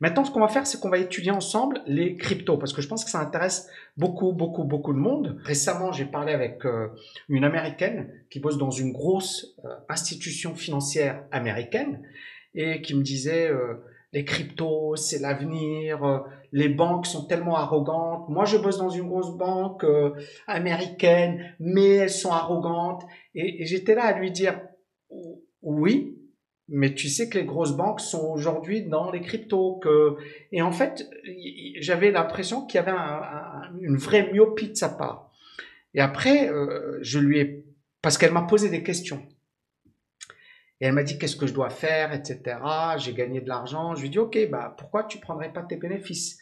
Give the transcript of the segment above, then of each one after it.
Maintenant, ce qu'on va faire, c'est qu'on va étudier ensemble les cryptos, parce que je pense que ça intéresse beaucoup, beaucoup, beaucoup de monde. Récemment, j'ai parlé avec euh, une américaine qui bosse dans une grosse euh, institution financière américaine et qui me disait euh, les cryptos, c'est l'avenir, les banques sont tellement arrogantes. Moi, je bosse dans une grosse banque américaine, mais elles sont arrogantes. et j'étais là à lui dire oui, mais tu sais que les grosses banques sont aujourd'hui dans les cryptos. Que... Et en fait, j'avais l'impression qu'il y avait une vraie myopie de sa part. Et après, euh, je lui ai... Parce qu'elle m'a posé des questions. Et elle m'a dit qu'est-ce que je dois faire, etc. J'ai gagné de l'argent. Je lui ai dit, OK, bah, pourquoi tu prendrais pas tes bénéfices?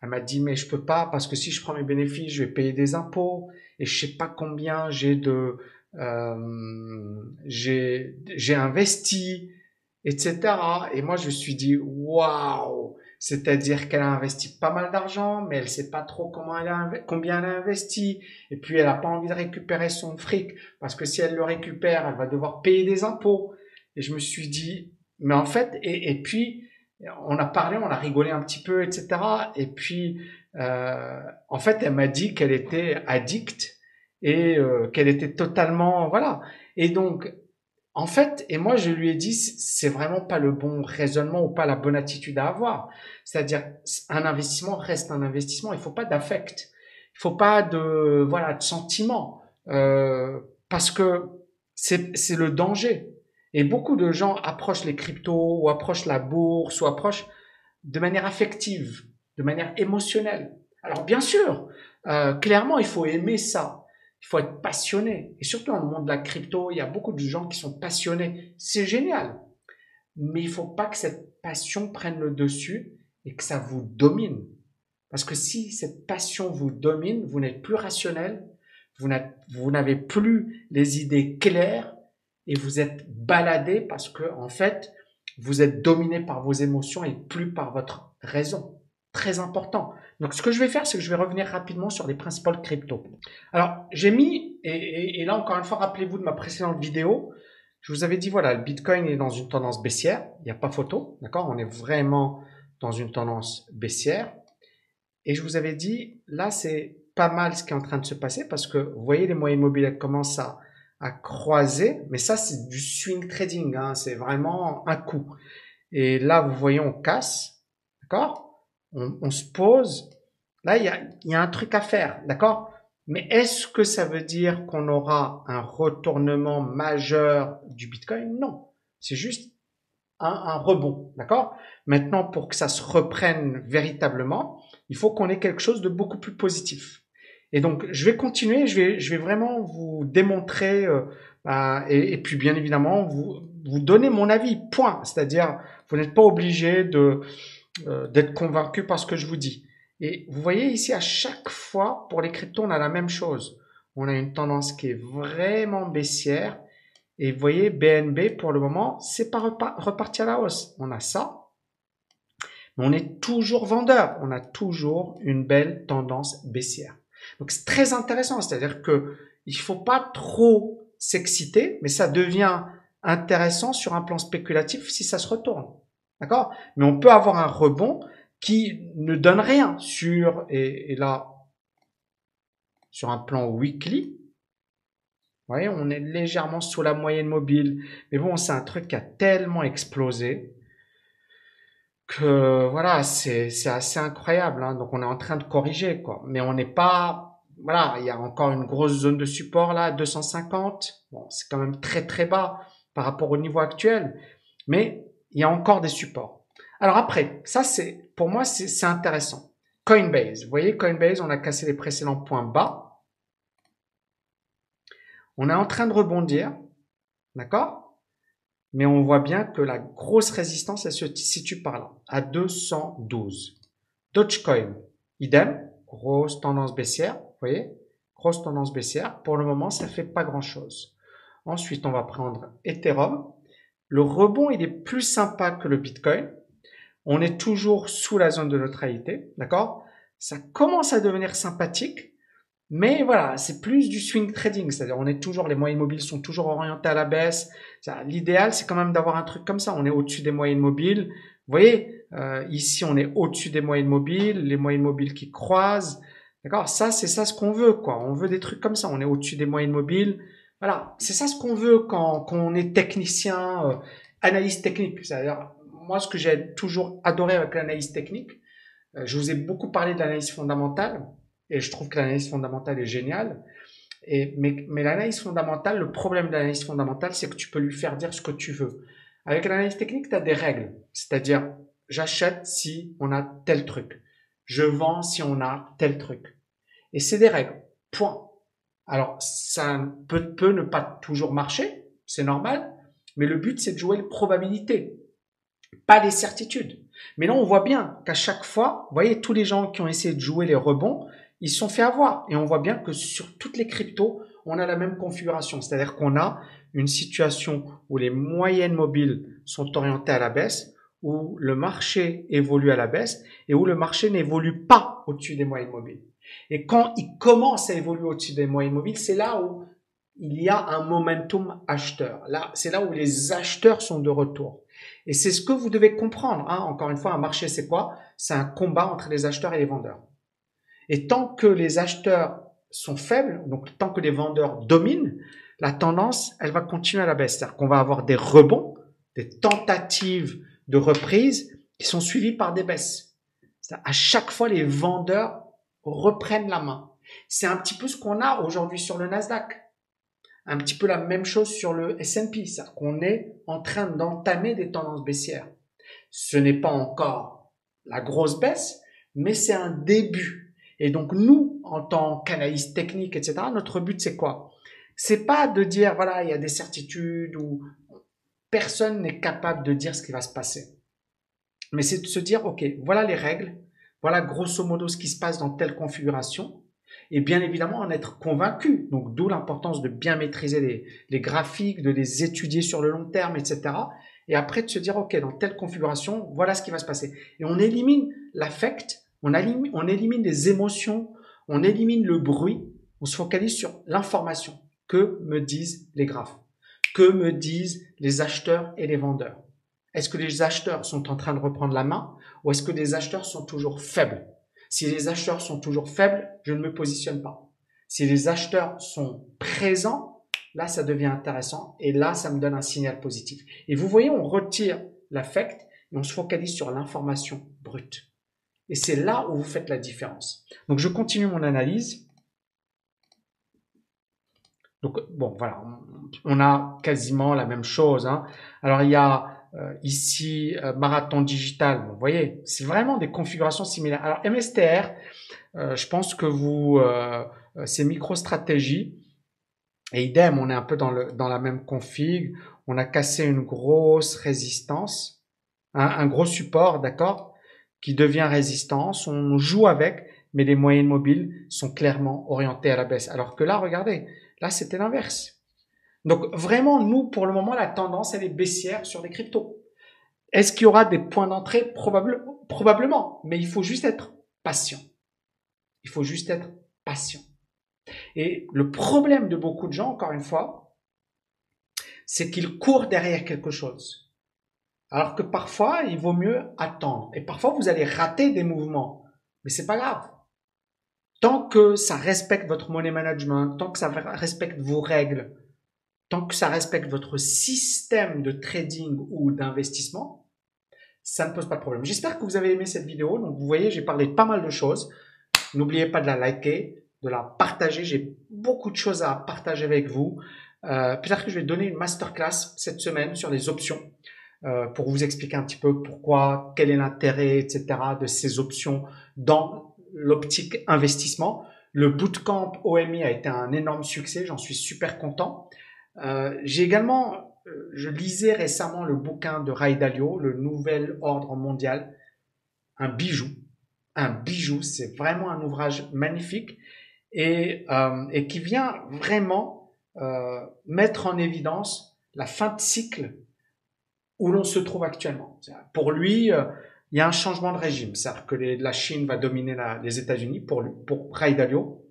Elle m'a dit, mais je peux pas parce que si je prends mes bénéfices, je vais payer des impôts. Et je sais pas combien j'ai de... Euh, j'ai investi etc. Et moi, je me suis dit, waouh! C'est-à-dire qu'elle a investi pas mal d'argent, mais elle sait pas trop comment elle a, combien elle a investi. Et puis, elle a pas envie de récupérer son fric, parce que si elle le récupère, elle va devoir payer des impôts. Et je me suis dit, mais en fait, et, et puis, on a parlé, on a rigolé un petit peu, etc. Et puis, euh, en fait, elle m'a dit qu'elle était addicte et euh, qu'elle était totalement, voilà. Et donc, en fait, et moi je lui ai dit, c'est vraiment pas le bon raisonnement ou pas la bonne attitude à avoir. C'est-à-dire, un investissement reste un investissement. Il faut pas d'affect, il faut pas de voilà de sentiment, euh, parce que c'est le danger. Et beaucoup de gens approchent les cryptos ou approchent la bourse ou approchent de manière affective, de manière émotionnelle. Alors bien sûr, euh, clairement, il faut aimer ça. Il faut être passionné. Et surtout dans le monde de la crypto, il y a beaucoup de gens qui sont passionnés. C'est génial. Mais il faut pas que cette passion prenne le dessus et que ça vous domine. Parce que si cette passion vous domine, vous n'êtes plus rationnel, vous n'avez plus les idées claires et vous êtes baladé parce que, en fait, vous êtes dominé par vos émotions et plus par votre raison très important. Donc, ce que je vais faire, c'est que je vais revenir rapidement sur les principaux crypto. Alors, j'ai mis, et, là encore une fois, rappelez-vous de ma précédente vidéo, je vous avais dit, voilà, le Bitcoin est dans une tendance baissière, il n'y a pas photo, d'accord? On est vraiment dans une tendance baissière. Et je vous avais dit, là, c'est pas mal ce qui est en train de se passer parce que vous voyez, les moyens immobiliers commencent à, à croiser, mais ça, c'est du swing trading, hein, c'est vraiment un coup. Et là, vous voyez, on casse, d'accord? On, se pose, là, il y a, un truc à faire, d'accord? Mais est-ce que ça veut dire qu'on aura un retournement majeur du Bitcoin? Non, c'est juste un, rebond, d'accord? Maintenant, pour que ça se reprenne véritablement, il faut qu'on ait quelque chose de beaucoup plus positif. Et donc, je vais continuer, je vais, je vais vraiment vous démontrer, euh, bah, et, puis bien évidemment, vous, vous donner mon avis, point. C'est-à-dire, vous n'êtes pas obligé de, euh, d'être convaincu par ce que je vous dis. Et vous voyez ici, à chaque fois, pour les cryptos, on a la même chose. On a une tendance qui est vraiment baissière. Et vous voyez, BNB, pour le moment, c'est pas reparti à la hausse. On a ça. Mais on est toujours vendeur. On a toujours une belle tendance baissière. Donc, c'est très intéressant. C'est-à-dire que il faut pas trop s'exciter, mais ça devient intéressant sur un plan spéculatif si ça se retourne. D'accord? Mais on peut avoir un rebond qui ne donne rien sur, et, là, sur un plan weekly, vous voyez, on est légèrement sous la moyenne mobile. Mais bon, c'est un truc qui a tellement explosé que voilà, c'est assez incroyable. Hein. Donc on est en train de corriger, quoi. Mais on n'est pas, voilà, il y a encore une grosse zone de support là, 250. Bon, c'est quand même très très bas par rapport au niveau actuel. Mais il y a encore des supports. Alors après, ça c'est, pour moi, c'est intéressant. Coinbase. Vous voyez, Coinbase, on a cassé les précédents points bas. On est en train de rebondir. D'accord? Mais on voit bien que la grosse résistance, elle se situe par là, à 212. Dogecoin, idem, grosse tendance baissière, vous voyez, grosse tendance baissière. Pour le moment, ça fait pas grand chose. Ensuite, on va prendre Ethereum. Le rebond, il est plus sympa que le Bitcoin. On est toujours sous la zone de neutralité, d'accord? Ça commence à devenir sympathique, Mais voilà, c'est plus du swing trading, c'est-à-dire on est toujours, les moyennes mobiles sont toujours orientés à la baisse. L'idéal, c'est quand même d'avoir un truc comme ça. On est au-dessus des moyennes mobiles. Vous voyez, euh, ici, on est au-dessus des moyennes mobiles, les moyennes mobiles qui croisent. D'accord? Ça, c'est ça ce qu'on veut, quoi. On veut des trucs comme ça. On est au-dessus des moyennes mobiles. Voilà, c'est ça ce qu'on veut quand, quand on est technicien, euh, analyste technique. C'est-à-dire, moi, ce que j'ai toujours adoré avec l'analyse technique, euh, je vous ai beaucoup parlé de l'analyse fondamentale et je trouve que l'analyse fondamentale est géniale. Et, mais, mais l'analyse fondamentale, le problème de l'analyse fondamentale, c'est que tu peux lui faire dire ce que tu veux. Avec l'analyse technique, tu as des règles. C'est-à-dire, j'achète si on a tel truc. Je vends si on a tel truc. Et c'est des règles. Point. Alors, ça peut, peut ne pas toujours marcher. C'est normal. Mais le but, c'est de jouer les probabilités. Pas les certitudes. Mais là, on voit bien qu'à chaque fois, vous voyez, tous les gens qui ont essayé de jouer les rebonds, ils se sont fait avoir. Et on voit bien que sur toutes les cryptos, on a la même configuration. C'est-à-dire qu'on a une situation où les moyennes mobiles sont orientées à la baisse, où le marché évolue à la baisse et où le marché n'évolue pas au-dessus des moyennes mobiles. Et quand il commence à évoluer au-dessus des moyennes mobiles, c'est là où il y a un momentum acheteur. Là, c'est là où les acheteurs sont de retour. Et c'est ce que vous devez comprendre. Hein. Encore une fois, un marché, c'est quoi? C'est un combat entre les acheteurs et les vendeurs. Et tant que les acheteurs sont faibles, donc tant que les vendeurs dominent, la tendance, elle va continuer à la baisse. C'est-à-dire qu'on va avoir des rebonds, des tentatives de reprise qui sont suivies par des baisses. À chaque fois, les vendeurs reprennent la main. C'est un petit peu ce qu'on a aujourd'hui sur le Nasdaq. Un petit peu la même chose sur le S&P. C'est-à-dire qu'on est en train d'entamer des tendances baissières. Ce n'est pas encore la grosse baisse, mais c'est un début. Et donc nous, en tant qu'analyste technique, etc., notre but c'est quoi? C'est pas de dire voilà il y a des certitudes ou personne n'est capable de dire ce qui va se passer. Mais c'est de se dire ok voilà les règles, voilà grosso modo ce qui se passe dans telle configuration. Et bien évidemment en être convaincu. Donc d'où l'importance de bien maîtriser les, graphiques, de les étudier sur le long terme, etc. Et après de se dire ok dans telle configuration voilà ce qui va se passer. Et on élimine l'affect on élimine les émotions, on élimine le bruit, on se focalise sur l'information. Que me disent les graphes? Que me disent les acheteurs et les vendeurs? Est-ce que les acheteurs sont en train de reprendre la main ou est-ce que les acheteurs sont toujours faibles? Si les acheteurs sont toujours faibles, je ne me positionne pas. Si les acheteurs sont présents, là, ça devient intéressant et là, ça me donne un signal positif. Et vous voyez, on retire l'affect et on se focalise sur l'information brute. Et c'est là où vous faites la différence. Donc je continue mon analyse. Donc bon, voilà, on a quasiment la même chose. Hein. Alors il y a euh, ici euh, marathon digital. vous voyez, c'est vraiment des configurations similaires. Alors MSTR, euh, je pense que vous, c'est MicroStratégie. Et idem, on est un peu dans, le, dans la même config. On a cassé une grosse résistance, un gros support, d'accord qui devient résistance, on joue avec, mais les moyennes mobiles sont clairement orientées à la baisse. Alors que là, regardez, là c'était l'inverse. Donc vraiment, nous, pour le moment, la tendance, elle est baissière sur les cryptos. Est-ce qu'il y aura des points d'entrée? Probablement, mais il faut juste être patient. Il faut juste être patient. Et le problème de beaucoup de gens, encore une fois, c'est qu'ils courent derrière quelque chose. Alors que parfois, il vaut mieux attendre. Et parfois, vous allez rater des mouvements. Mais c'est pas grave. Tant que ça respecte votre money management, tant que ça respecte vos règles, tant que ça respecte votre système de trading ou d'investissement, ça ne pose pas de problème. J'espère que vous avez aimé cette vidéo. Donc, vous voyez, j'ai parlé de pas mal de choses. N'oubliez pas de la liker, de la partager. J'ai beaucoup de choses à partager avec vous. Euh, Peut-être que je vais donner une masterclass cette semaine sur les options. Euh, pour vous expliquer un petit peu pourquoi, quel est l'intérêt, etc. de ces options dans l'optique investissement. Le bootcamp OMI a été un énorme succès, j'en suis super content. Euh, j'ai également, euh, je lisais récemment le bouquin de Ray Dalio, le nouvel ordre mondial, un bijou, un bijou, c'est vraiment un ouvrage magnifique et, euh, et qui vient vraiment euh, mettre en évidence la fin de cycle où l'on se trouve actuellement. Pour lui, euh, il y a un changement de régime. C'est-à-dire que la Chine va dominer les États-Unis pour, pour Ray Dalio.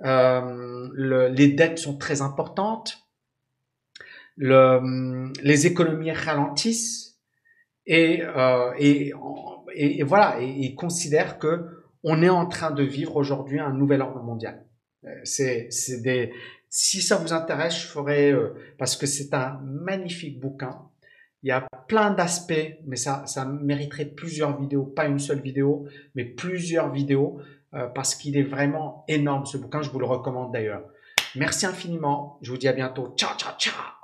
le, les dettes sont très importantes, le, les économies ralentissent et, euh, et, et, voilà, et ils considèrent que on est en train de vivre aujourd'hui un nouvel ordre mondial. Euh, c'est des, si ça vous intéresse, je ferai euh, parce que c'est un magnifique bouquin. Il y a plein d'aspects, mais ça, ça mériterait plusieurs vidéos, pas une seule vidéo, mais plusieurs vidéos, euh, parce qu'il est vraiment énorme ce bouquin. Je vous le recommande d'ailleurs. Merci infiniment. Je vous dis à bientôt. Ciao, ciao, ciao.